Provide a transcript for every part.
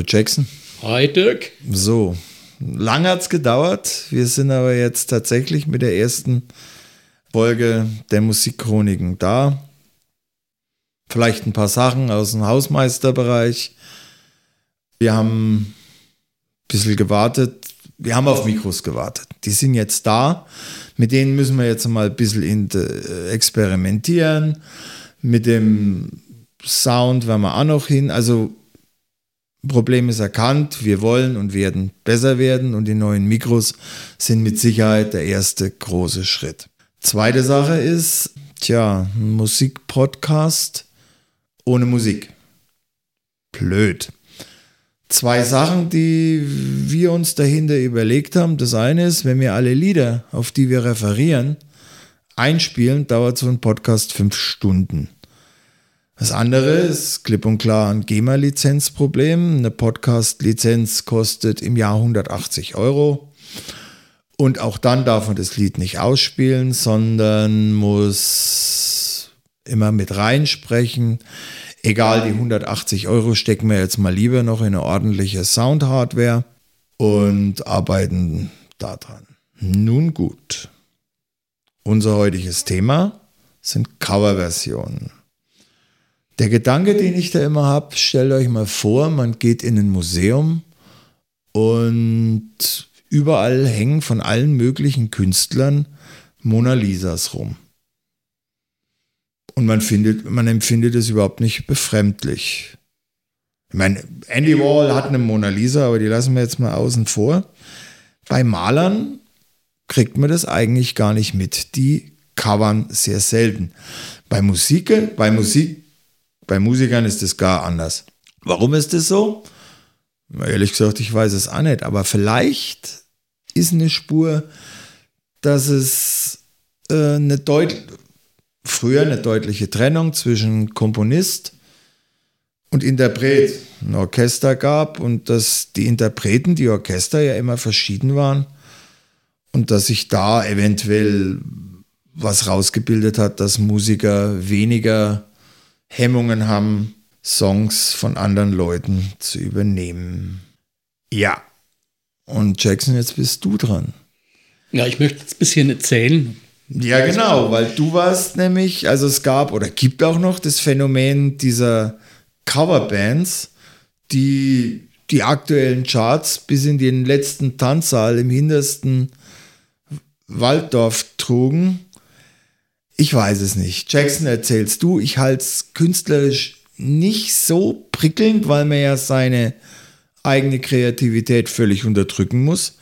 Hallo Jackson. Hi Dirk. So, lang hat es gedauert. Wir sind aber jetzt tatsächlich mit der ersten Folge der Musikchroniken da. Vielleicht ein paar Sachen aus dem Hausmeisterbereich. Wir haben ein bisschen gewartet. Wir haben auf Mikros gewartet. Die sind jetzt da. Mit denen müssen wir jetzt mal ein bisschen äh, experimentieren. Mit dem Sound werden wir auch noch hin. Also Problem ist erkannt, wir wollen und werden besser werden und die neuen Mikros sind mit Sicherheit der erste große Schritt. Zweite Sache ist, tja, ein Musikpodcast ohne Musik. Blöd. Zwei Sachen, die wir uns dahinter überlegt haben. Das eine ist, wenn wir alle Lieder, auf die wir referieren, einspielen, dauert so ein Podcast fünf Stunden. Das andere ist klipp und klar ein GEMA-Lizenzproblem. Eine Podcast-Lizenz kostet im Jahr 180 Euro. Und auch dann darf man das Lied nicht ausspielen, sondern muss immer mit reinsprechen. Egal, die 180 Euro stecken wir jetzt mal lieber noch in eine ordentliche Sound-Hardware und arbeiten daran. Nun gut. Unser heutiges Thema sind Coverversionen. Der Gedanke, den ich da immer habe, stellt euch mal vor, man geht in ein Museum und überall hängen von allen möglichen Künstlern Mona Lisas rum. Und man findet, man empfindet es überhaupt nicht befremdlich. Ich meine, Andy Wall hat eine Mona Lisa, aber die lassen wir jetzt mal außen vor. Bei Malern kriegt man das eigentlich gar nicht mit. Die covern sehr selten. Bei Musik, bei Musik bei Musikern ist es gar anders. Warum ist das so? Ehrlich gesagt, ich weiß es auch nicht, aber vielleicht ist eine Spur, dass es äh, eine deut früher eine deutliche Trennung zwischen Komponist und Interpret, ein Orchester gab und dass die Interpreten, die Orchester ja immer verschieden waren und dass sich da eventuell was rausgebildet hat, dass Musiker weniger Hemmungen haben, Songs von anderen Leuten zu übernehmen. Ja. Und Jackson, jetzt bist du dran. Ja, ich möchte jetzt ein bisschen erzählen. Ja, genau, weil du warst nämlich, also es gab oder gibt auch noch das Phänomen dieser Coverbands, die die aktuellen Charts bis in den letzten Tanzsaal im hintersten Walddorf trugen ich weiß es nicht. Jackson erzählst du, ich halte es künstlerisch nicht so prickelnd, weil man ja seine eigene Kreativität völlig unterdrücken muss.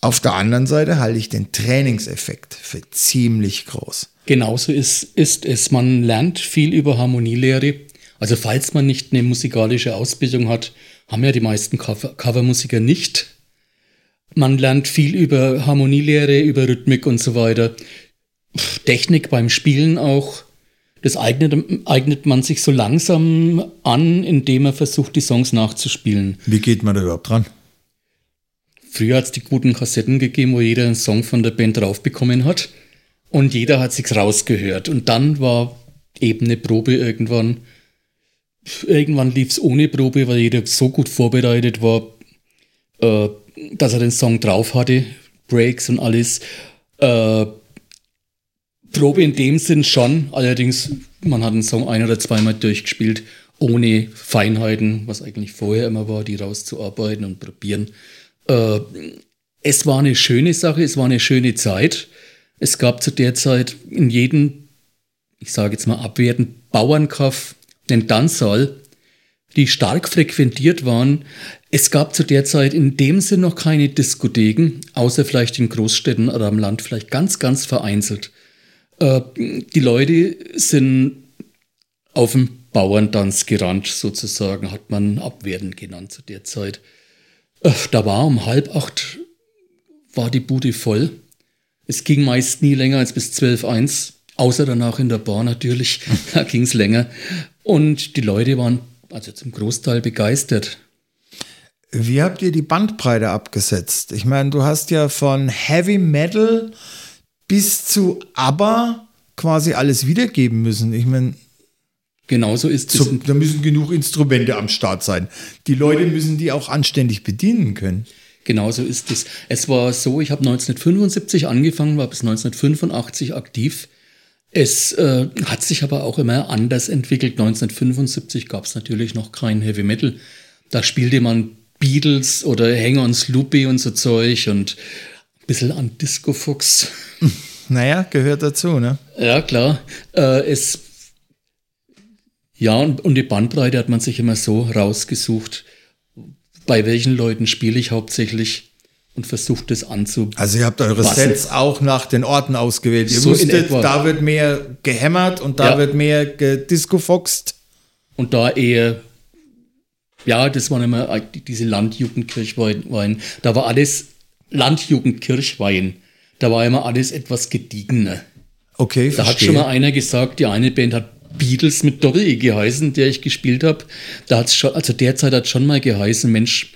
Auf der anderen Seite halte ich den Trainingseffekt für ziemlich groß. Genauso ist, ist es. Man lernt viel über Harmonielehre. Also falls man nicht eine musikalische Ausbildung hat, haben ja die meisten Covermusiker nicht. Man lernt viel über Harmonielehre, über Rhythmik und so weiter. Technik beim Spielen auch. Das eignet, eignet man sich so langsam an, indem man versucht, die Songs nachzuspielen. Wie geht man da überhaupt dran? Früher hat es die guten Kassetten gegeben, wo jeder einen Song von der Band draufbekommen hat. Und jeder hat sich's rausgehört. Und dann war eben eine Probe irgendwann. Irgendwann lief es ohne Probe, weil jeder so gut vorbereitet war, äh, dass er den Song drauf hatte. Breaks und alles. Äh, Probe in dem Sinn schon, allerdings, man hat einen Song ein- oder zweimal durchgespielt, ohne Feinheiten, was eigentlich vorher immer war, die rauszuarbeiten und probieren. Äh, es war eine schöne Sache, es war eine schöne Zeit. Es gab zu der Zeit in jedem, ich sage jetzt mal abwertend, Bauernkaff einen Tanzsaal, die stark frequentiert waren. Es gab zu der Zeit in dem Sinn noch keine Diskotheken, außer vielleicht in Großstädten oder am Land, vielleicht ganz, ganz vereinzelt. Äh, die Leute sind auf dem Bauerntanz gerannt, sozusagen, hat man abwertend genannt zu der Zeit. Äh, da war um halb acht, war die Bude voll. Es ging meist nie länger als bis zwölf eins, außer danach in der Bar natürlich, da ging es länger. Und die Leute waren also zum Großteil begeistert. Wie habt ihr die Bandbreite abgesetzt? Ich meine, du hast ja von Heavy Metal bis zu aber quasi alles wiedergeben müssen. Ich meine, Genauso ist es. So, da müssen genug Instrumente am Start sein. Die Leute müssen die auch anständig bedienen können. Genauso ist es. Es war so, ich habe 1975 angefangen, war bis 1985 aktiv. Es äh, hat sich aber auch immer anders entwickelt. 1975 gab es natürlich noch kein Heavy Metal. Da spielte man Beatles oder Hang on Sloopy und so Zeug und bisschen an Disco Fuchs. Naja, gehört dazu, ne? Ja, klar. Äh, es, ja, und, und die Bandbreite hat man sich immer so rausgesucht. Bei welchen Leuten spiele ich hauptsächlich und versucht es anzupassen. Also ihr habt eure Sets auch nach den Orten ausgewählt. Ihr So wusstet, da wird mehr gehämmert und da Ja. wird mehr gediscofoxt. Und da eher, ja, das waren immer die- diese Landjugendkirchwein. Da war alles Landjugendkirchwein. Da war immer alles etwas gediegener. Okay, Da hat verstehe. schon mal einer gesagt, die eine Band hat Beatles mit Doppel-E geheißen, der ich gespielt habe. Da hat's schon, also derzeit hat schon mal geheißen, Mensch,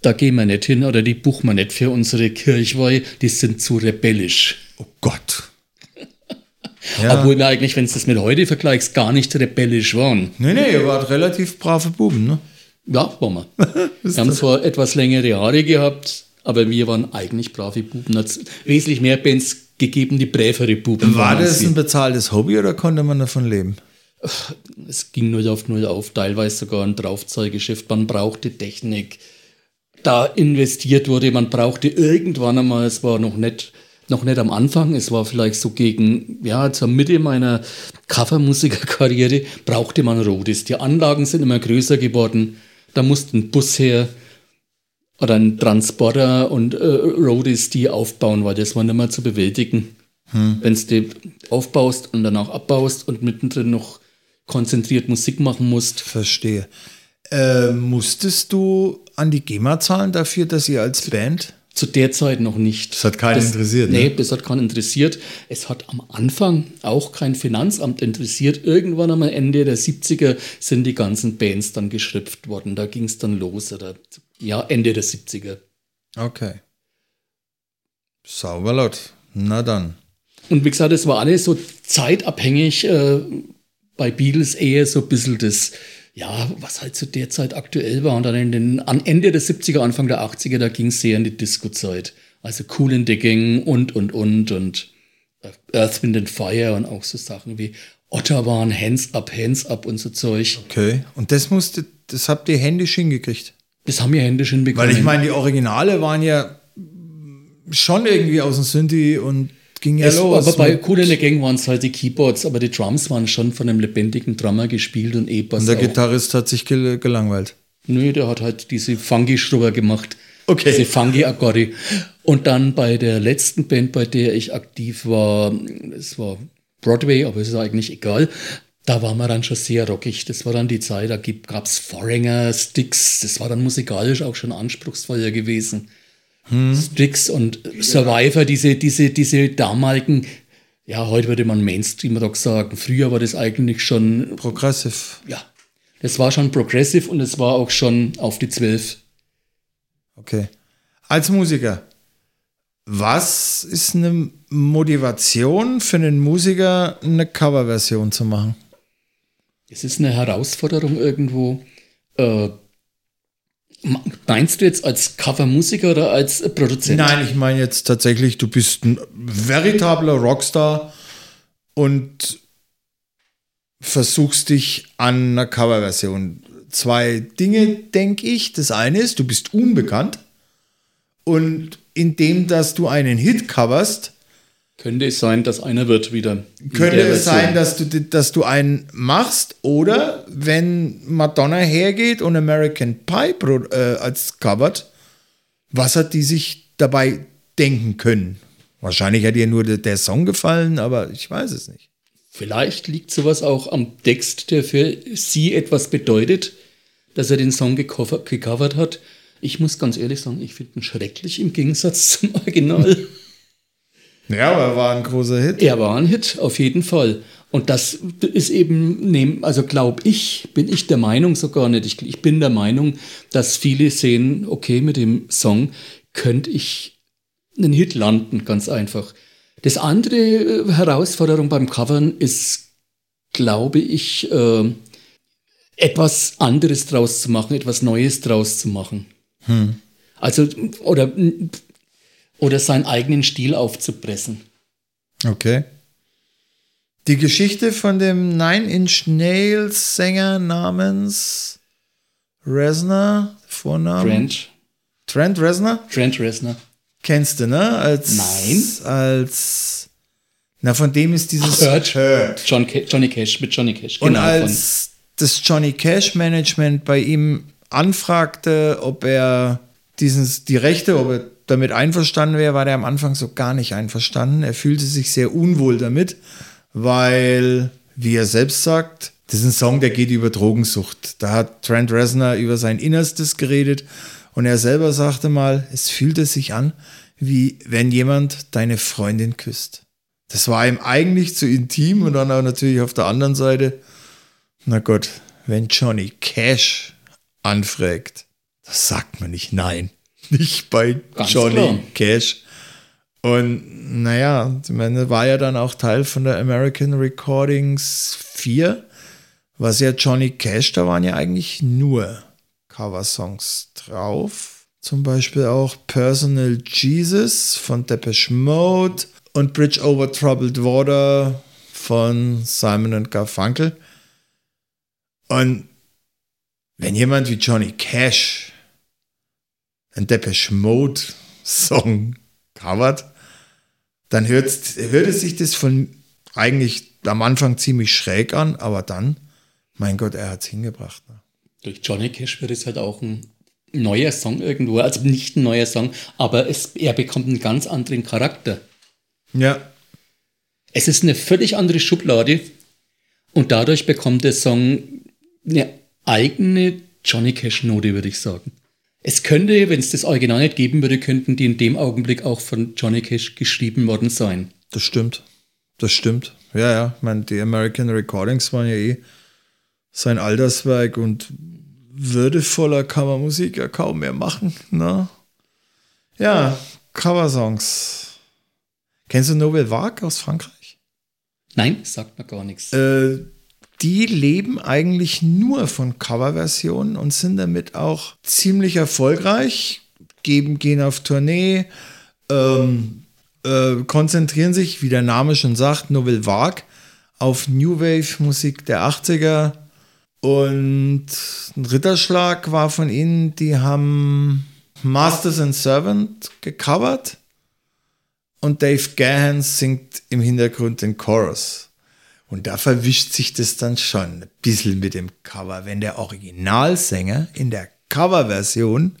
da gehen wir nicht hin oder die buchen wir nicht für unsere Kirchweih, die sind zu rebellisch. oh Gott. Ja. Obwohl wir eigentlich, wenn du das mit heute vergleichst, gar nicht rebellisch waren. nee, nee, ihr wart relativ brave Buben, ne? Ja, waren wir. wir haben zwar etwas längere Haare gehabt, aber wir waren eigentlich brave Buben. Hat wesentlich mehr Bands gegeben, die brävere Buben War das ein bezahltes Hobby oder konnte man davon leben? Es ging null auf null auf, teilweise sogar ein Draufzahlgeschäft. Man brauchte Technik. Da investiert wurde, man brauchte irgendwann einmal, es war noch nicht, noch nicht am Anfang, es war vielleicht so gegen, ja, zur Mitte meiner Covermusikerkarriere, brauchte man Rodes. Die Anlagen sind immer größer geworden. Da musste ein Bus her oder ein Transporter und äh, Roadies die aufbauen, weil das war nicht mehr zu bewältigen. Wenn du die aufbaust und danach abbaust und mittendrin noch konzentriert Musik machen musst. Verstehe. Äh, musstest du an die GEMA zahlen dafür, dass ihr als Band? Zu der Zeit noch nicht. Das hat keinen interessiert, ne? Nee, das hat keinen interessiert. Es hat am Anfang auch kein Finanzamt interessiert. Irgendwann am Ende der 70er sind die ganzen Bands dann geschrifft worden. Da ging es dann los. Oder ja, Ende der 70er. Okay. Sauber laut. Na dann. Und wie gesagt, es war alles so zeitabhängig. Äh, bei Beatles eher so ein bisschen das, ja, was halt zu der Zeit aktuell war. Und dann in den, an Ende der 70er, Anfang der 80er, da ging es sehr in die Disco-Zeit. Also Cool in the Gang und, und, und. Und äh, Earth, Wind and Fire und auch so Sachen wie Ottawa, Hands Up, Hands Up und so Zeug. Okay. Und das musste, das habt ihr händisch hingekriegt. Das haben wir händisch hinbekommen. Weil ich meine, die Originale waren ja schon irgendwie aus dem Synthi und ging ja Es, los. aber bei mit- Cool in the Gang waren es halt die Keyboards, aber die Drums waren schon von einem lebendigen Drummer gespielt und E-Bass und der auch. Gitarrist hat sich gel gelangweilt. Nö, der hat halt diese Funky-Schrubber gemacht. Okay. Diese Funky-Akkorde. Und dann bei der letzten Band, bei der ich aktiv war, es war Broadway, aber es ist eigentlich egal. Da waren wir dann schon sehr rockig. Das war dann die Zeit, da gab es Foreigner, Sticks. Das war dann musikalisch auch schon anspruchsvoller gewesen. Sticks und Survivor, diese, diese, diese damaligen, ja, heute würde man Mainstream-Rock sagen. Früher war das eigentlich schon Progressive. ja, das war schon progressive und es war auch schon auf die 12. Okay. Als Musiker, was ist eine Motivation für einen Musiker, eine Coverversion zu machen? Es ist eine Herausforderung irgendwo. Äh, meinst du jetzt als Covermusiker oder als Produzent? Nein, ich meine jetzt tatsächlich, du bist ein veritabler Rockstar und versuchst dich an einer Coverversion. Zwei Dinge, denke ich. Das eine ist, du bist unbekannt und indem, dass du einen Hit coverst, Könnte es sein, dass einer wird wieder. könnte es Version. sein, dass du, dass du einen machst oder wenn Madonna hergeht und American Pie äh, als covert, was hat die sich dabei denken können? Wahrscheinlich hat ihr nur der, der Song gefallen, aber ich weiß es nicht. Vielleicht liegt sowas auch am Text, der für sie etwas bedeutet, dass er den Song gecover gecovert hat. Ich muss ganz ehrlich sagen, ich finde ihn schrecklich im Gegensatz zum Original. Ja, aber war ein großer Hit. Er war ein Hit, auf jeden Fall. Und das ist eben, also glaube ich, bin ich der Meinung sogar nicht. Ich, ich bin der Meinung, dass viele sehen, okay, mit dem Song könnte ich einen Hit landen, ganz einfach. Das andere äh, Herausforderung beim Covern ist, glaube ich, äh, etwas anderes draus zu machen, etwas Neues draus zu machen. Hm. Also, oder, oder seinen eigenen Stil aufzupressen. Okay. Die Geschichte von dem Nine Inch Nails Sänger namens Reznor, Vorname? Trent. Trent Reznor? Trent Reznor. Kennst du, ne? Als, Nein. Als, na, von dem ist dieses Ach, Hurt. Hurt. John, Johnny Cash, mit Johnny Cash. Genau, Und als das Johnny Cash Management bei ihm anfragte, ob er dieses, die Rechte, ob er damit einverstanden wäre, war er am Anfang so gar nicht einverstanden. Er fühlte sich sehr unwohl damit, weil, wie er selbst sagt, das ist ein Song, der geht über Drogensucht. Da hat Trent Reznor über sein Innerstes geredet und er selber sagte mal, es fühlte sich an, wie wenn jemand deine Freundin küsst. Das war ihm eigentlich zu intim und dann auch natürlich auf der anderen Seite, na Gott, wenn Johnny Cash anfragt, das sagt man nicht nein. Nicht bei Ganz Johnny klar. Cash. Und naja, ich meine, war ja dann auch Teil von der American Recordings 4, was ja Johnny Cash, da waren ja eigentlich nur Coversongs drauf. Zum Beispiel auch Personal Jesus von Depeche Mode und Bridge Over Troubled Water von Simon Garfunkel. Und wenn jemand wie Johnny Cash ein Depeche Mode Song covert, dann hört, hört es sich das von eigentlich am Anfang ziemlich schräg an, aber dann, mein Gott, er hat es hingebracht. Ne? Durch Johnny Cash wird es halt auch ein neuer Song irgendwo, also nicht ein neuer Song, aber es, er bekommt einen ganz anderen Charakter. Ja. Es ist eine völlig andere Schublade und dadurch bekommt der Song eine eigene Johnny Cash-Note, würde ich sagen. Es könnte, wenn es das Original nicht geben würde, könnten die in dem Augenblick auch von Johnny Cash geschrieben worden sein. Das stimmt. Das stimmt. Ja, ja. Ich meine, die American Recordings waren ja eh sein Alterswerk und würdevoller kann man Musik ja kaum mehr machen. Ne? Ja, Coversongs. Kennst du Nouvelle Vague aus Frankreich? Nein, sagt mir gar nichts. Äh, die leben eigentlich nur von Coverversionen und sind damit auch ziemlich erfolgreich, geben, gehen auf Tournee, ähm, äh, konzentrieren sich, wie der Name schon sagt, Nouvelle Vague, auf New Wave Musik der 80er. Und ein Ritterschlag war von ihnen, die haben Masters and Servant gecovert und Dave Gahan singt im Hintergrund den Chorus. Und da verwischt sich das dann schon ein bisschen mit dem Cover. Wenn der Originalsänger in der Coverversion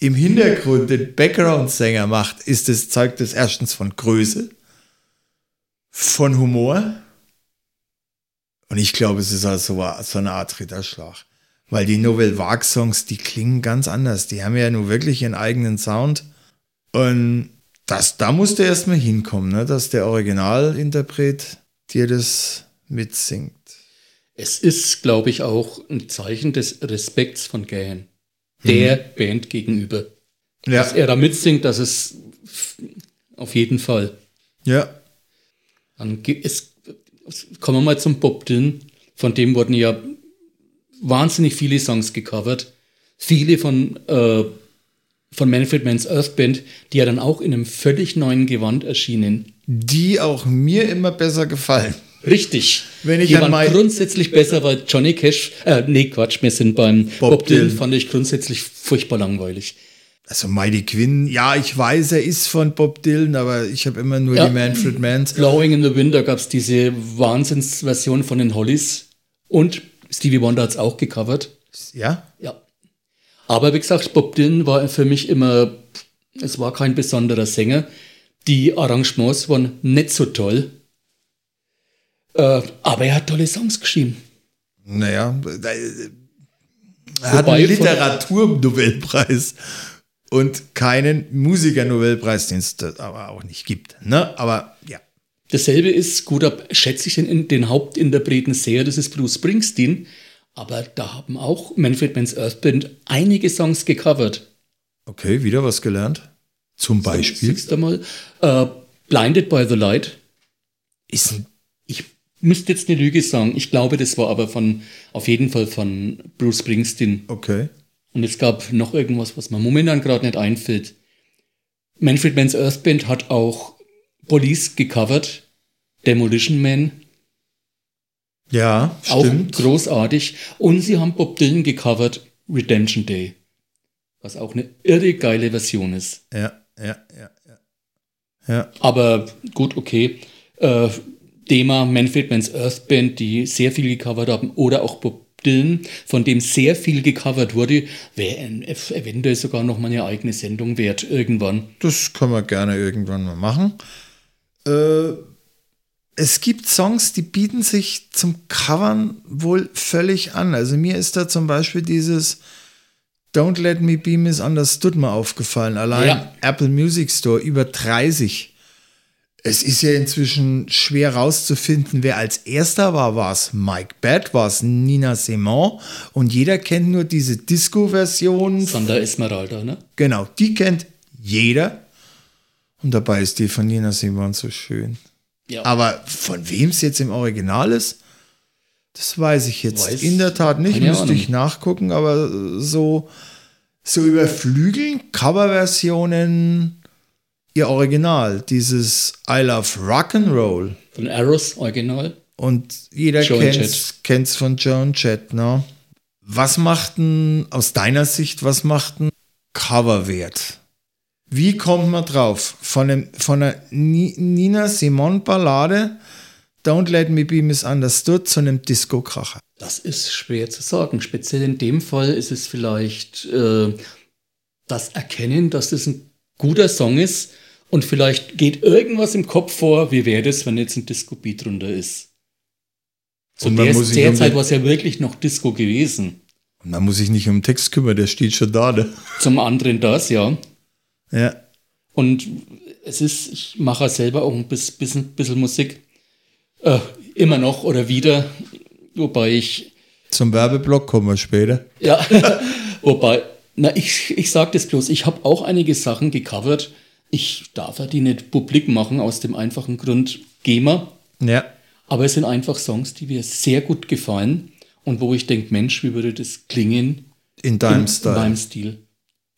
im Hintergrund den Background-Sänger macht, ist das, zeugt das erstens von Größe, von Humor. Und ich glaube, es ist also so eine Art Ritterschlag. Weil die Nouvelle Vague Songs, die klingen ganz anders. Die haben ja nur wirklich ihren eigenen Sound. Und das, da musste erstmal hinkommen, ne? dass der Originalinterpret dir das mitsingt. Es ist, glaube ich, auch ein Zeichen des Respekts von Gahan, der mhm. Band gegenüber. Ja. Dass er da mitsingt, das ist auf jeden Fall. Ja. Dann es, kommen wir mal zum Bob Dylan. Von dem wurden ja wahnsinnig viele Songs gecovert. Viele von, äh, von Manfred Mann's Earth Band, die ja dann auch in einem völlig neuen Gewand erschienen die auch mir immer besser gefallen. Richtig. Wenn ich die waren grundsätzlich besser, weil Johnny Cash, äh, nee, Quatsch, wir sind beim Bob, Bob Dylan, fand ich grundsätzlich furchtbar langweilig. Also Mighty Quinn, ja, ich weiß, er ist von Bob Dylan, aber ich habe immer nur ja. die Manfred Mans. Blowing in the Wind, da gab es diese Wahnsinnsversion von den Hollies und Stevie Wonder hat es auch gecovert. Ja? Ja. Aber wie gesagt, Bob Dylan war für mich immer, es war kein besonderer Sänger. Die Arrangements waren nicht so toll. Äh, aber er hat tolle Songs geschrieben. Naja, er hat einen Literaturnobelpreis und keinen Musikernobelpreis, den es aber auch nicht gibt. Ne? Aber ja. Dasselbe ist, gut, ab, schätze ich den, den Hauptinterpreten sehr, das ist Bruce Springsteen. Aber da haben auch Manfred Mann's Earth Band einige Songs gecovert. Okay, wieder was gelernt. Zum Beispiel? Du mal. Uh, Blinded by the Light. Ist ich müsste jetzt eine Lüge sagen. Ich glaube, das war aber von, auf jeden Fall von Bruce Springsteen. Okay. Und es gab noch irgendwas, was mir momentan gerade nicht einfällt. Manfred Mann's Earth Band hat auch Police gecovert. Demolition Man. Ja, Auch stimmt. großartig. Und sie haben Bob Dylan gecovert Redemption Day. Was auch eine irre geile Version ist. Ja, ja, ja, ja. Ja, Aber gut, okay. Äh, Thema Manfred Mann's Earth Band, die sehr viel gecovert haben, oder auch Bob Dylan, von dem sehr viel gecovert wurde, wäre eventuell sogar noch mal eine eigene Sendung wert irgendwann. das können wir gerne irgendwann mal machen. Äh, es gibt Songs, die bieten sich zum Covern wohl völlig an. Also mir ist da zum Beispiel dieses Don't Let Me Be Misunderstood mal aufgefallen. Allein Ja. Apple Music Store über 30. Es ist ja inzwischen schwer rauszufinden, wer als erster war. War es Mike Bad, war es Nina Simon? Und jeder kennt nur diese Disco-Version Sander Esmeralda, ne? Genau, die kennt jeder. Und dabei ist die von Nina Simon so schön. Ja. Aber von wem es jetzt im Original ist, das weiß ich jetzt Weiß in der Tat nicht. Müsste ich nachgucken, aber so, so überflügeln Coverversionen ihr Original. Dieses I Love Rock'n'Roll. Von Arrows Original. Und jeder Joan kennt's, kennt's von Joan Jett, ne? Was macht denn, aus deiner Sicht, was macht ein Coverwert? Wie kommt man drauf? Von, einem, von einer Ni- Nina Simon Ballade, Don't Let Me Be Misunderstood, zu einem Disco-Kracher. Das ist schwer zu sagen. Speziell in dem Fall ist es vielleicht äh, das Erkennen, dass das ein guter Song ist und vielleicht geht irgendwas im Kopf vor, wie wäre das, wenn jetzt ein Disco-Beat drunter ist. Zu Und der, der Zeit war es ja wirklich noch Disco gewesen. Und man muss sich nicht um den Text kümmern, der steht schon da. Ne? Zum anderen das, ja. Ja. Und es ist, ich mache selber auch ein bisschen, bisschen, Musik. Äh, immer noch oder wieder. Wobei ich Zum Werbeblock kommen wir später. Ja, wobei, na, ich, ich sag das bloß, ich habe auch einige Sachen gecovert. Ich darf ja die nicht publik machen, aus dem einfachen Grund GEMA. Ja. Aber es sind einfach Songs, die mir sehr gut gefallen und wo ich denke, Mensch, wie würde das klingen In deinem in Style. meinem Stil.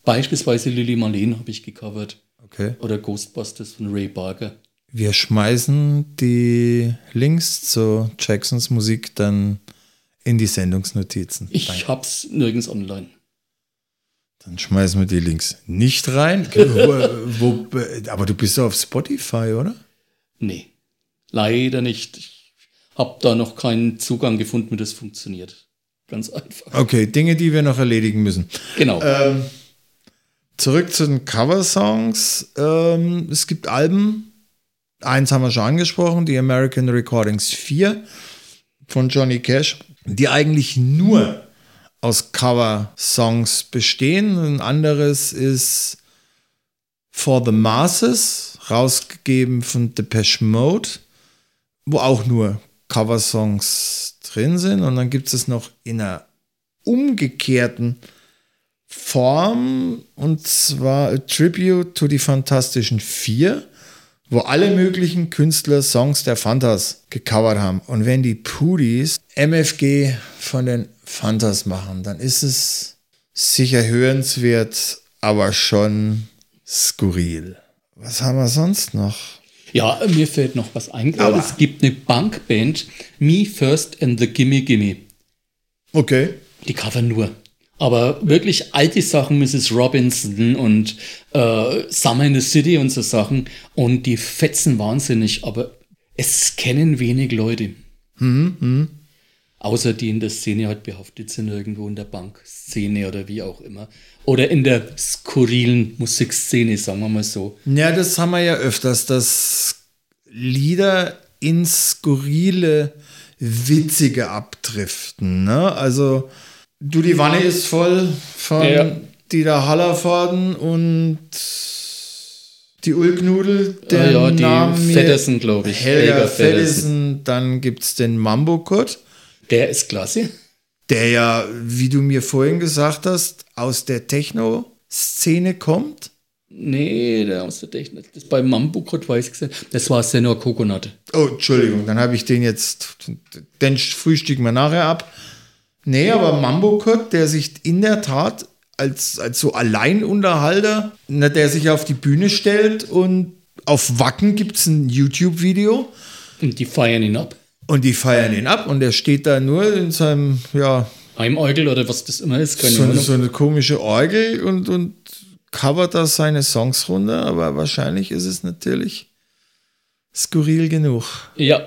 Beispielsweise Lily Marlene habe ich gecovert Okay. oder Ghostbusters von Ray Barker. Wir schmeißen die Links zu Jacksons Musik dann in die Sendungsnotizen. Ich hab's nirgends online. Dann schmeißen wir die Links nicht rein. wo, wo, aber du bist auf Spotify, oder? Nee, leider nicht. Ich habe da noch keinen Zugang gefunden, wie das funktioniert. Ganz einfach. Okay, Dinge, die wir noch erledigen müssen. Genau. Ähm, zurück zu den Cover-Songs. Ähm, es gibt Alben. Eins haben wir schon angesprochen, die American Recordings 4 von Johnny Cash, die eigentlich nur aus Cover-Songs bestehen. Ein anderes ist For the Masses, rausgegeben von Depeche Mode, wo auch nur Cover-Songs drin sind. Und dann gibt es noch in einer umgekehrten Form, und zwar A Tribute to die Fantastischen Vier, wo alle möglichen Künstler Songs der Fantas gecovert haben. Und wenn die Pudis MFG von den Fantas machen, dann ist es sicher hörenswert, aber schon skurril. Was haben wir sonst noch? Ja, mir fällt noch was ein. Aua. Es gibt eine Punkband, Me First and the Gimme Gimme. Okay. Die covern nur. Aber wirklich alte Sachen, Mrs. Robinson und äh, Summer in the City und so Sachen. Und die fetzen wahnsinnig, aber es kennen wenig Leute. Außer die in der Szene halt behaftet sind, irgendwo in der Bankszene oder wie auch immer. Oder in der skurrilen Musikszene, sagen wir mal so. Ja, das haben wir ja öfters, dass Lieder ins skurrile, witzige abdriften. Ne? Also, du, die Wanne ist voll von Ja. Dieter Hallervorden und die Ulknudel, der Ah ja, die Feddersen, glaube ich. Helga Feddersen. Dann gibt es den Mambo-Kurt, Der ist klasse. der ja, wie du mir vorhin gesagt hast, aus der Techno-Szene kommt. Nee, der aus der Technik. Das bei Mambo Code weiß ich gesehen. Das war Senor Coconut. Oh, Entschuldigung, dann habe ich den jetzt. Den frühstücken wir nachher ab. Nee, aber Mambo Kurt, der sich in der Tat als, als so Alleinunterhalter, ne, der sich auf die Bühne stellt und auf Wacken gibt es ein YouTube-Video. Und die feiern ihn ab. Und die feiern ihn ab und er steht da nur in seinem, ja. Heimorgel oder was das immer ist, keine so, Ahnung. so eine komische Orgel und, und covert da seine Songs runter, aber wahrscheinlich ist es natürlich skurril genug. Ja.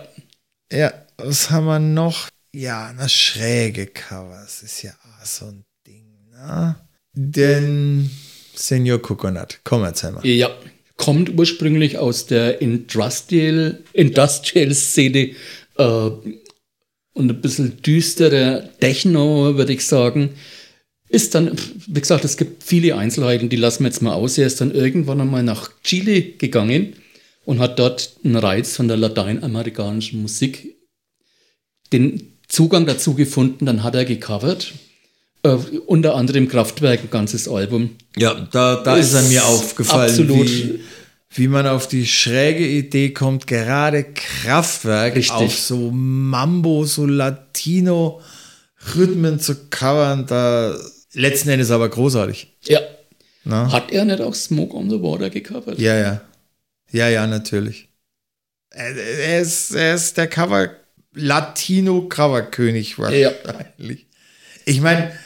Ja, was haben wir noch? Ja, na schräge Covers ist ja so ein Ding, ne? Den Senior Coconut, komm, erzähl mal. Ja, kommt ursprünglich aus der Industrial, Industrial Szene äh, und ein bisschen düsterer Techno, würde ich sagen. Ist dann, wie gesagt, es gibt viele Einzelheiten, die lassen wir jetzt mal aus. Er ist dann irgendwann einmal nach Chile gegangen und hat dort einen Reiz von der lateinamerikanischen Musik, den Zugang dazu gefunden, dann hat er gecovert äh, unter anderem Kraftwerk, ein ganzes Album. Ja, da, da ist, ist er mir aufgefallen, absolut. Wie, wie man auf die schräge Idee kommt, gerade Kraftwerk Richtig. auf so Mambo, so Latino-Rhythmen zu covern, da letzten Endes aber großartig. Ja. Na? Hat er nicht auch Smoke on the Water gecovert? Ja, ja. Ja, ja, natürlich. Er, er, ist, er ist der Cover, Latino-Cover-König wahrscheinlich. Ja. Ich meine,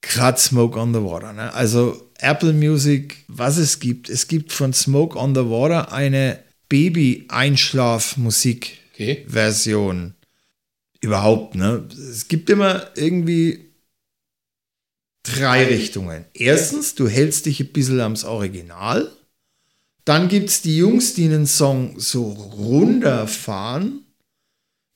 gerade Smoke on the Water. Ne? Also Apple Music, was es gibt. Es gibt von Smoke on the Water eine Baby-Einschlaf-Musik-Version. Okay. Überhaupt, ne? Es gibt immer irgendwie drei Richtungen. Erstens, du hältst dich ein bisschen ans Original. Dann gibt es die Jungs, die einen Song so runterfahren.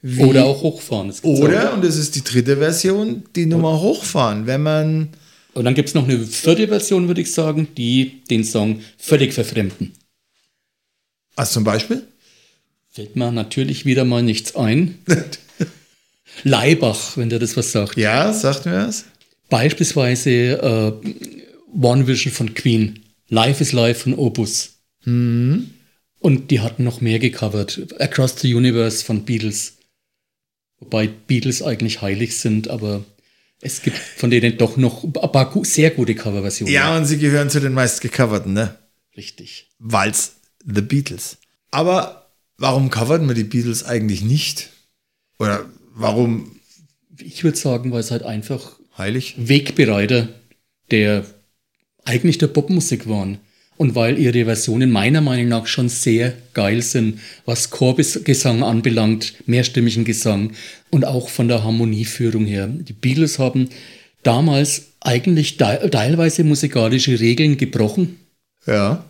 Wie- Oder auch hochfahren. das Oder, auch. und das ist die dritte Version, die Nummer hochfahren. Wenn man Und dann gibt es noch eine vierte Version, würde ich sagen, die den Song völlig verfremden. Also zum Beispiel? Fällt mir natürlich wieder mal nichts ein. Leibach, wenn der das was sagt. Ja, sagt mir was? Beispielsweise äh, One Vision von Queen. Life is Life von Opus. Und die hatten noch mehr gecovert. Across the Universe von Beatles. Wobei Beatles eigentlich heilig sind, aber es gibt von denen doch noch ein paar sehr gute Coverversionen. Ja, und sie gehören zu den meistgecoverten, ne? Richtig. Weil's The Beatles. Aber warum covern wir die Beatles eigentlich nicht? Oder warum Ich würde sagen, weil es halt einfach heilig? Wegbereiter der eigentlich der Popmusik waren. Und weil ihre Versionen meiner Meinung nach schon sehr geil sind, was Chorgesang anbelangt, mehrstimmigen Gesang und auch von der Harmonieführung her. Die Beatles haben damals eigentlich te teilweise musikalische Regeln gebrochen, Ja.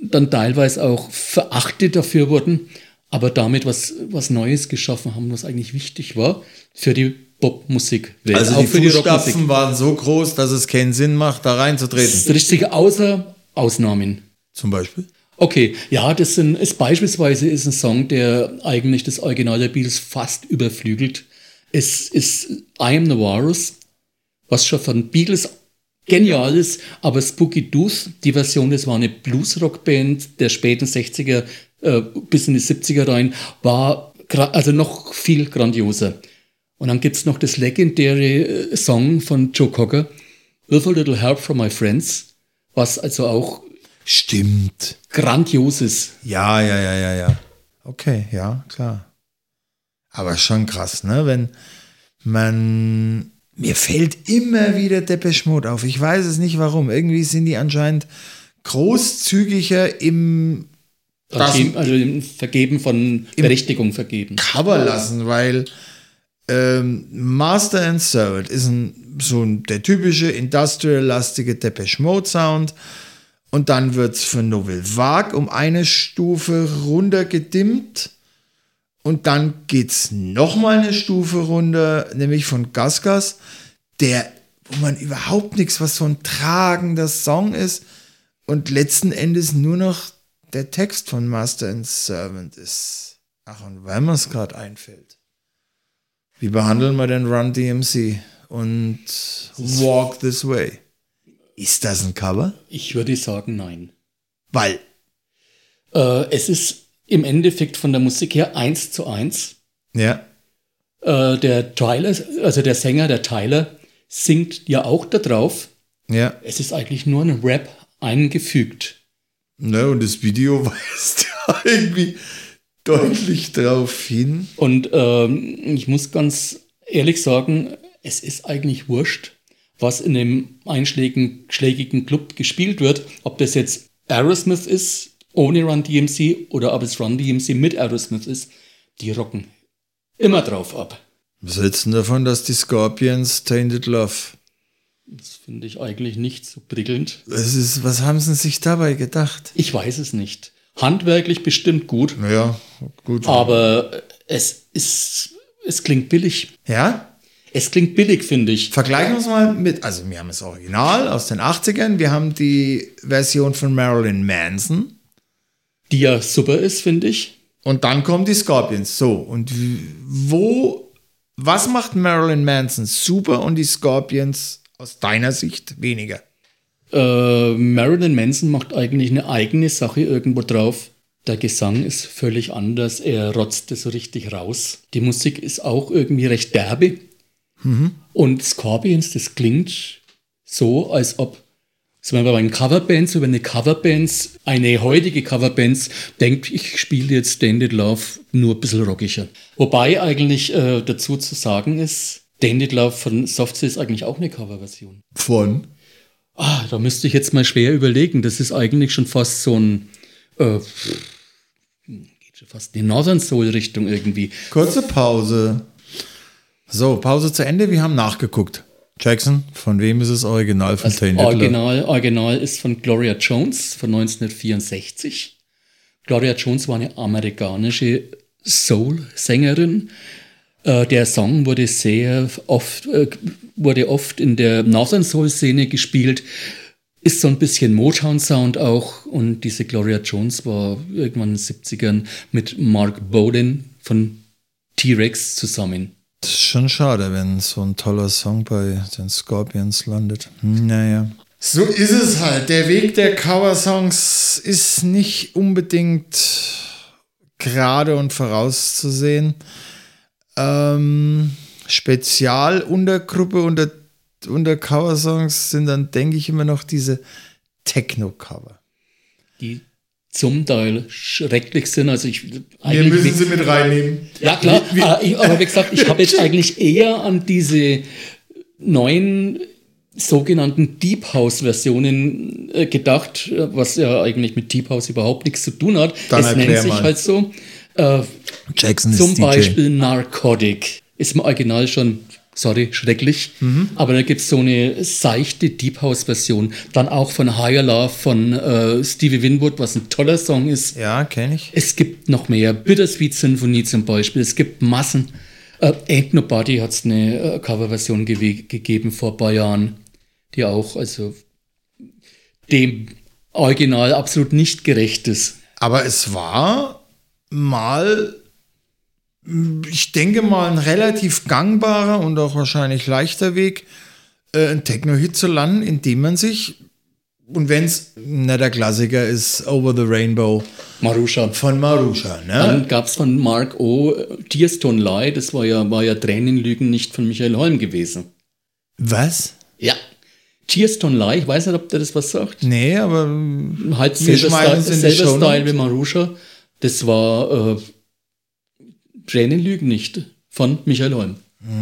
dann teilweise auch verachtet dafür wurden, aber damit was, was Neues geschaffen haben, was eigentlich wichtig war für die Popmusikwelt. Also auch die für die Rockmusik. Fußstapfen waren so groß, dass es keinen Sinn macht, da Das reinzutreten. ist richtig, außer Ausnahmen. Zum Beispiel? Okay, ja, das sind, ist beispielsweise ist ein Song, der eigentlich das Original der Beatles fast überflügelt. Es ist I Am the Walrus, was schon von Beatles genial ist, aber Spooky Tooth, die Version, das war eine Bluesrock-Band der späten 60er äh, bis in die 70er rein, war also noch viel grandioser. Und dann gibt es noch das legendäre äh, Song von Joe Cocker, With a Little Help from My Friends, was also auch Stimmt. grandios ist. Ja, ja, ja, ja, ja. Okay, ja, klar. Aber schon krass, ne? Wenn man. Mir fällt immer wieder Depeche Mode auf. Ich weiß es nicht warum. Irgendwie sind die anscheinend großzügiger im Das- Vergeben, also im Vergeben von Berechtigung vergeben. Cover lassen, weil ähm, Master and Servant ist ein, so ein, der typische industrial-lastige Depeche Mode Sound. Und dann wird es für Novel Vague um eine Stufe runtergedimmt. Und dann geht es nochmal eine Stufe runter, nämlich von Gasgas, der, wo man überhaupt nichts, was so ein tragender Song ist. Und letzten Endes nur noch der Text von Master and Servant ist. Ach, und weil mir es gerade einfällt. Wie behandeln wir denn Run DMC und Walk This Way? Ist das ein Cover? Ich würde sagen, nein. Weil, Äh, es ist im Endeffekt von der Musik her eins zu eins. ja, Äh, der Tyler, also der Sänger, der Tyler, singt ja auch da drauf. ja. Es ist eigentlich nur ein Rap eingefügt. Ne, und das Video weist ja irgendwie deutlich darauf hin. Und ähm, ich muss ganz ehrlich sagen, es ist eigentlich wurscht, was in dem einschlägigen schlägigen Club gespielt wird. Ob das jetzt Aerosmith ist, ohne Run DMC, oder ob es Run DMC mit Aerosmith ist. Die rocken immer drauf ab. Was hältst du davon, dass die Scorpions Tainted Love? Das finde ich eigentlich nicht so prickelnd. Ist, was haben sie sich dabei gedacht? Ich weiß es nicht. Handwerklich bestimmt gut, Naja, gut. aber es ist, es klingt billig. Ja? Es klingt billig, finde ich. Vergleichen wir es mal mit, also wir haben das Original aus den 80ern, wir haben die Version von Marilyn Manson Die ja super ist, finde ich. und dann kommen die Scorpions. So, und wo, was macht Marilyn Manson super und die Scorpions aus deiner Sicht weniger? Äh, Marilyn Manson macht eigentlich eine eigene Sache irgendwo drauf. Der Gesang ist völlig anders. Er rotzt es so richtig raus. Die Musik ist auch irgendwie recht derbe. Und Scorpions, das klingt so, als ob so wenn man bei den Coverbands, über eine Coverbands, eine heutige Coverbands denkt, ich spiele jetzt Standard Love nur ein bisschen rockiger. Wobei eigentlich äh, dazu zu sagen ist, Standard Love von Softcell ist eigentlich auch eine Coverversion. Von? Ah, da müsste ich jetzt mal schwer überlegen. Das ist eigentlich schon fast so ein. Äh, geht schon fast in die Northern Soul Richtung irgendwie. Kurze Pause. So, Pause zu Ende, wir haben nachgeguckt. Jackson, von wem ist das Original von Das Tainted Love? Original, Original ist von Gloria Jones von 1964. Gloria Jones war eine amerikanische Soul-Sängerin. Äh, der Song wurde sehr oft, äh, wurde oft in der Northern Soul-Szene gespielt. Ist so ein bisschen Motown-Sound auch. Und diese Gloria Jones war irgendwann in den 70ern mit Mark Bowden von T-Rex zusammen. Das ist schon schade, wenn so ein toller Song bei den Scorpions landet. Naja. So ist es halt. Der Weg der Cover-Songs ist nicht unbedingt gerade und vorauszusehen. Ähm, Spezialuntergruppe unter, unter Cover-Songs sind dann, denke ich, immer noch diese Techno-Cover. Die zum Teil schrecklich sind. Also ich Wir müssen sie mit reinnehmen. Ja, klar. aber, ich, aber wie gesagt, ich habe jetzt eigentlich eher an diese neuen sogenannten Deep House-Versionen äh, gedacht, äh, was ja eigentlich mit Deep House überhaupt nichts zu tun hat. Dann es nennt sich mal. halt so. Äh, Jackson ist zum DJ. Beispiel Narcotic. Ist im Original schon, sorry, schrecklich. Mhm. Aber da gibt es so eine seichte Deep House-Version. Dann auch von Higher Love von äh, Stevie Winwood, was ein toller Song ist. Ja, kenne ich. Es gibt noch mehr. Bittersweet Symphony zum Beispiel. Es gibt Massen. Äh, Ain't Nobody hat es eine äh, Coverversion gewe- gegeben vor ein paar Jahren, die auch also dem Original absolut nicht gerecht ist. Aber es war mal, ich denke mal, ein relativ gangbarer und auch wahrscheinlich leichter Weg, äh, ein Techno-Hit zu landen, indem man sich, und wenn es nicht der Klassiker ist, Over the Rainbow Marusha. von Marusha, ne? Dann gab es von Mark O. Tears Don't Lie. Das war ja, war ja Tränenlügen nicht von Michael Holm gewesen. Was? Ja. Tears Don't Lie. Ich weiß nicht, ob der das was sagt. Nee, aber Halt selber, Style, selber. Style wie Marusha. Das war äh, Tränenlügen nicht von Michael Holm.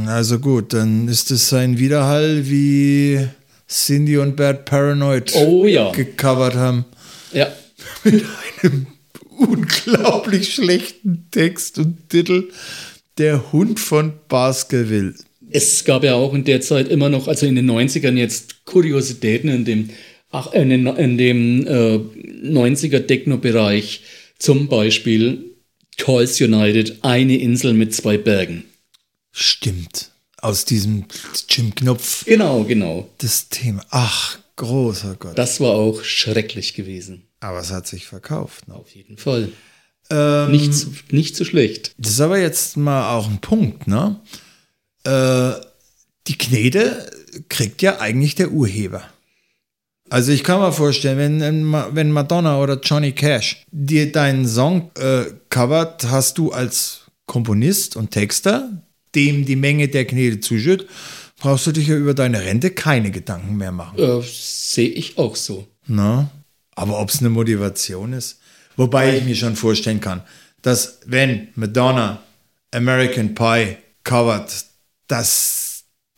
also gut, dann ist es sein Widerhall, wie Cindy und Bert Paranoid Oh ja. gecovert haben. Ja. mit einem unglaublich schlechten Text und Titel. Der Hund von Baskerville. Es gab ja auch in der Zeit immer noch, also in den 90ern jetzt Kuriositäten in dem, ach, in dem äh, 90er Techno-Bereich. Zum Beispiel Toys United, eine Insel mit zwei Bergen. Stimmt. Aus diesem Jim Knopf. Genau, genau. Das Thema. Ach, großer Gott. Das war auch schrecklich gewesen. Aber es hat sich verkauft. Ne? Auf jeden Fall. Ähm, Nicht, so- nicht so schlecht. Das ist aber jetzt mal auch ein Punkt, ne? Äh, die Knete kriegt ja eigentlich der Urheber. Also ich kann mir vorstellen, wenn, wenn Madonna oder Johnny Cash dir deinen Song äh, covert, hast du als Komponist und Texter, dem die Menge der Knete zuschüttet, brauchst du dich ja über deine Rente keine Gedanken mehr machen. Äh, Sehe ich auch so. Na? Aber ob es eine Motivation ist? Wobei ich mir schon vorstellen kann, dass wenn Madonna American Pie covert, dass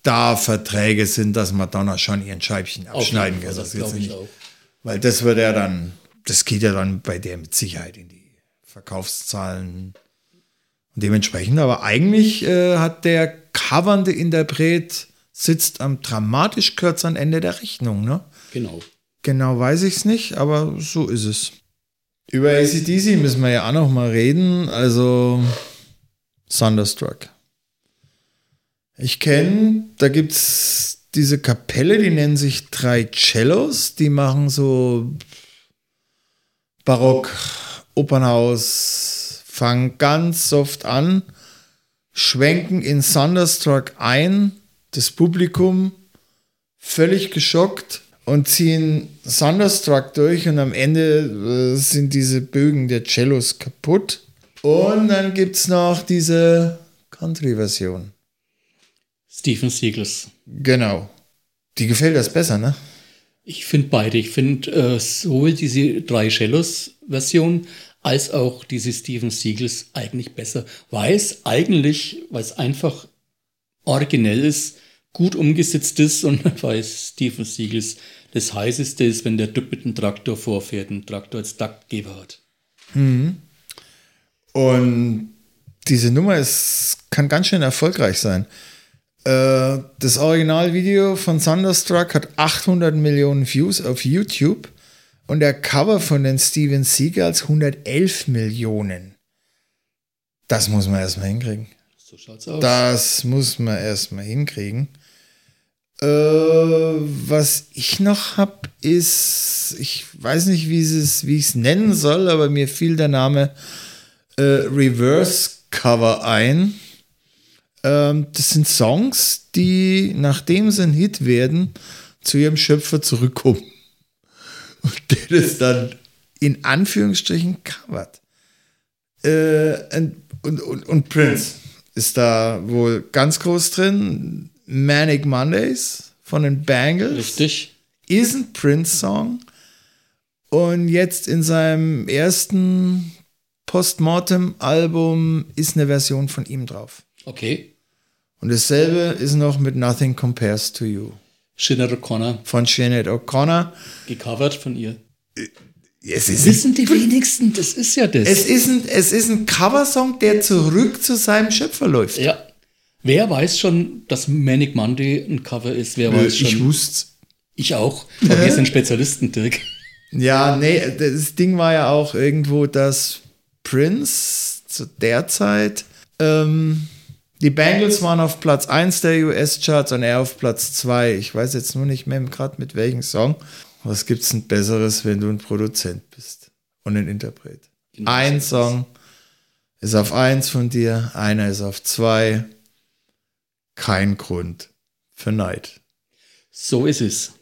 da Verträge sind, dass Madonna schon ihren Scheibchen abschneiden kann. Das das ich auch. Weil das wird ja dann, das geht ja dann bei der mit Sicherheit in die Verkaufszahlen. Und dementsprechend, aber eigentlich äh, hat der covernde Interpret sitzt am dramatisch kürzeren Ende der Rechnung, ne? Genau. Genau weiß ich es nicht, aber so ist es. Über ACDC müssen wir ja auch noch mal reden. Also Thunderstruck. Ich kenne, da gibt es diese Kapelle, die nennen sich drei Cellos. Die machen so Barock, Opernhaus, fangen ganz soft an, schwenken in Thunderstruck ein, das Publikum völlig geschockt und ziehen Thunderstruck durch und am Ende äh, sind diese Bögen der Cellos kaputt. Und dann gibt es noch diese Country-Version. Stephen Siegels. Genau. Die gefällt das besser, ne? Ich finde beide. Ich finde äh, sowohl diese drei Cellos-Version als auch diese Stephen Siegels eigentlich besser, weil es eigentlich, weil es einfach originell ist, gut umgesetzt ist und weil Stephen Siegels das heißeste ist, wenn der Typ mit dem Traktor vorfährt, einen Traktor als Taktgeber hat. Mhm. Und diese Nummer ist, kann ganz schön erfolgreich sein. Äh, das Originalvideo von Thunderstruck hat 800 Millionen Views auf YouTube und der Cover von den Steven Seagals 111 Millionen. Das muss man erstmal hinkriegen. So schaut's aus. Das muss man erstmal hinkriegen. Äh, was ich noch habe, ist, ich weiß nicht, wie es, wie ich es nennen soll, aber mir fiel der Name äh, Reverse Cover ein. Ähm, das sind Songs, die, nachdem sie ein Hit werden, zu ihrem Schöpfer zurückkommen. Und der das dann in Anführungsstrichen covert. Äh, und, und, und Prince ist da wohl ganz groß drin. Manic Mondays von den Bangles. Richtig. Ist ein Prince-Song. Und jetzt in seinem ersten Postmortem-Album ist eine Version von ihm drauf. Okay. Und dasselbe ist noch mit Nothing Compares to You. Sinead O'Connor. Von Sinead O'Connor. Gecovert von ihr. Es ist, Wissen die wenigsten, das ist ja das. es ist ein, es ist ein Coversong, der zurück zu seinem Schöpfer läuft. ja. Wer weiß schon, dass Manic Monday ein Cover ist? Wer weiß schon? ich wusste Ich auch. Aber wir sind Spezialisten, Dirk. Ja, nee, das Ding war ja auch irgendwo, dass Prince zu der Zeit, ähm, die Bangles waren auf Platz 1 der US-Charts und er auf Platz 2. Ich weiß jetzt nur nicht mehr gerade mit welchem Song. Was gibt's denn Besseres, wenn du ein Produzent bist und ein Interpret? Genau ein Song ist auf 1 von dir, einer ist auf 2. Kein Grund für Neid. So ist es.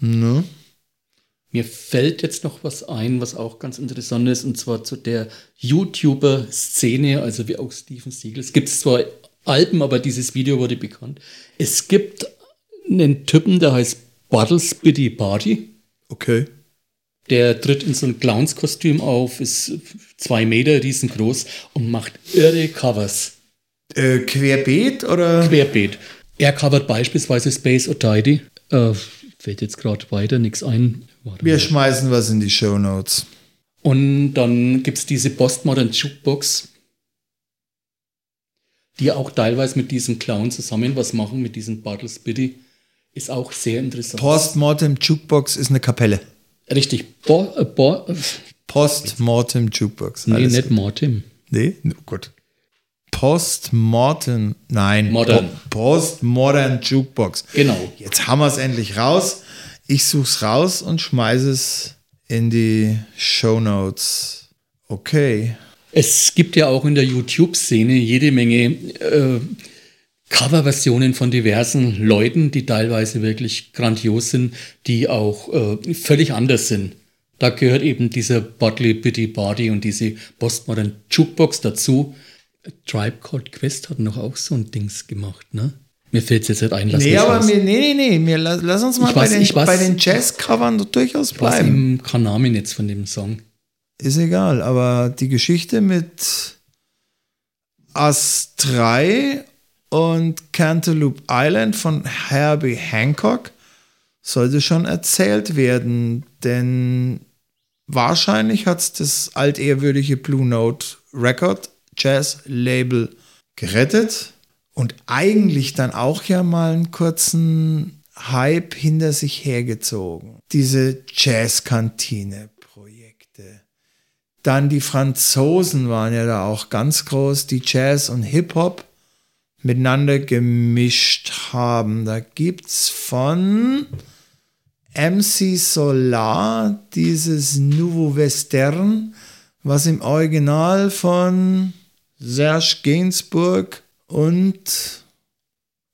Ne? Mir fällt jetzt noch was ein, was auch ganz interessant ist, und zwar zu der YouTuber-Szene, also wie auch Steven Siegel. Es gibt zwar Alben, aber dieses Video wurde bekannt. Es gibt einen Typen, der heißt Bottles Biddy Party. Okay. Der tritt in so ein Clownskostüm auf, ist zwei Meter riesengroß und macht irre Covers. Äh, querbeet oder? Querbeet. Er covert beispielsweise Space Oddity. Äh, fällt jetzt gerade weiter nichts ein. Wir schmeißen was in die Show Notes. Und dann gibt es diese Postmodern Jukebox, die auch teilweise mit diesem Clown zusammen was machen, mit diesem Bartles Biddy. Ist auch sehr interessant. Postmortem Jukebox ist eine Kapelle. Richtig. Bo äh, Bo äh, Postmortem Jukebox. nee, Alles nicht gut. Mortem. Nee, oh gut. Postmortem, nein. Modern. Po Postmodern Jukebox. Genau. Jetzt haben wir es endlich raus. Ich such's raus und schmeiße es in die Show Notes. Okay. Es gibt ja auch in der YouTube-Szene jede Menge äh, Coverversionen von diversen Leuten, die teilweise wirklich grandios sind, die auch äh, völlig anders sind. Da gehört eben dieser Bodley Bitty Body und diese Postmodern Jukebox dazu. Tribe Called Quest hat noch auch so ein Dings gemacht, ne? Mir fällt es jetzt nicht ein. Lass nee, aber mir, nee, nee, nee, lass, lass uns mal weiß, bei den, weiß, den Jazz-Covern durchaus bleiben. Ich keinen Namen jetzt von dem Song. Ist egal, aber die Geschichte mit Us 3 und Cantaloupe Island von Herbie Hancock sollte schon erzählt werden, denn wahrscheinlich hat es das altehrwürdige Blue Note Record Jazz Label gerettet und eigentlich dann auch ja mal einen kurzen Hype hinter sich hergezogen. Diese Jazzkantine-Projekte. Dann die Franzosen waren ja da auch ganz groß, die Jazz und Hip-Hop miteinander gemischt haben. Da gibt es von MC Solar dieses Nouveau Western, was im Original von Serge Gainsbourg und,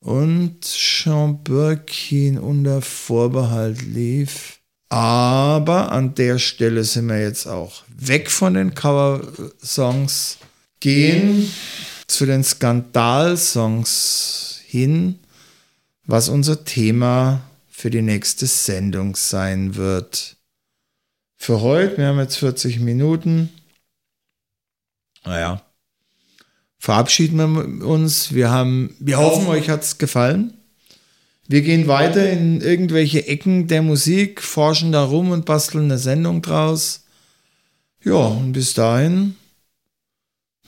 und Jean Birkin unter Vorbehalt lief. Aber an der Stelle sind wir jetzt auch weg von den Cover-Songs, gehen zu den Skandal-Songs hin, was unser Thema für die nächste Sendung sein wird. Für heute, wir haben jetzt 40 Minuten. Naja, verabschieden wir uns. Wir haben, wir hoffen, euch hat es gefallen. Wir gehen weiter in irgendwelche Ecken der Musik, forschen da rum und basteln eine Sendung draus. Ja, und bis dahin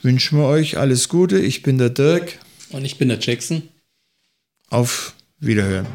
wünschen wir euch alles Gute. Ich bin der Dirk. Und ich bin der Jackson. Auf Wiederhören.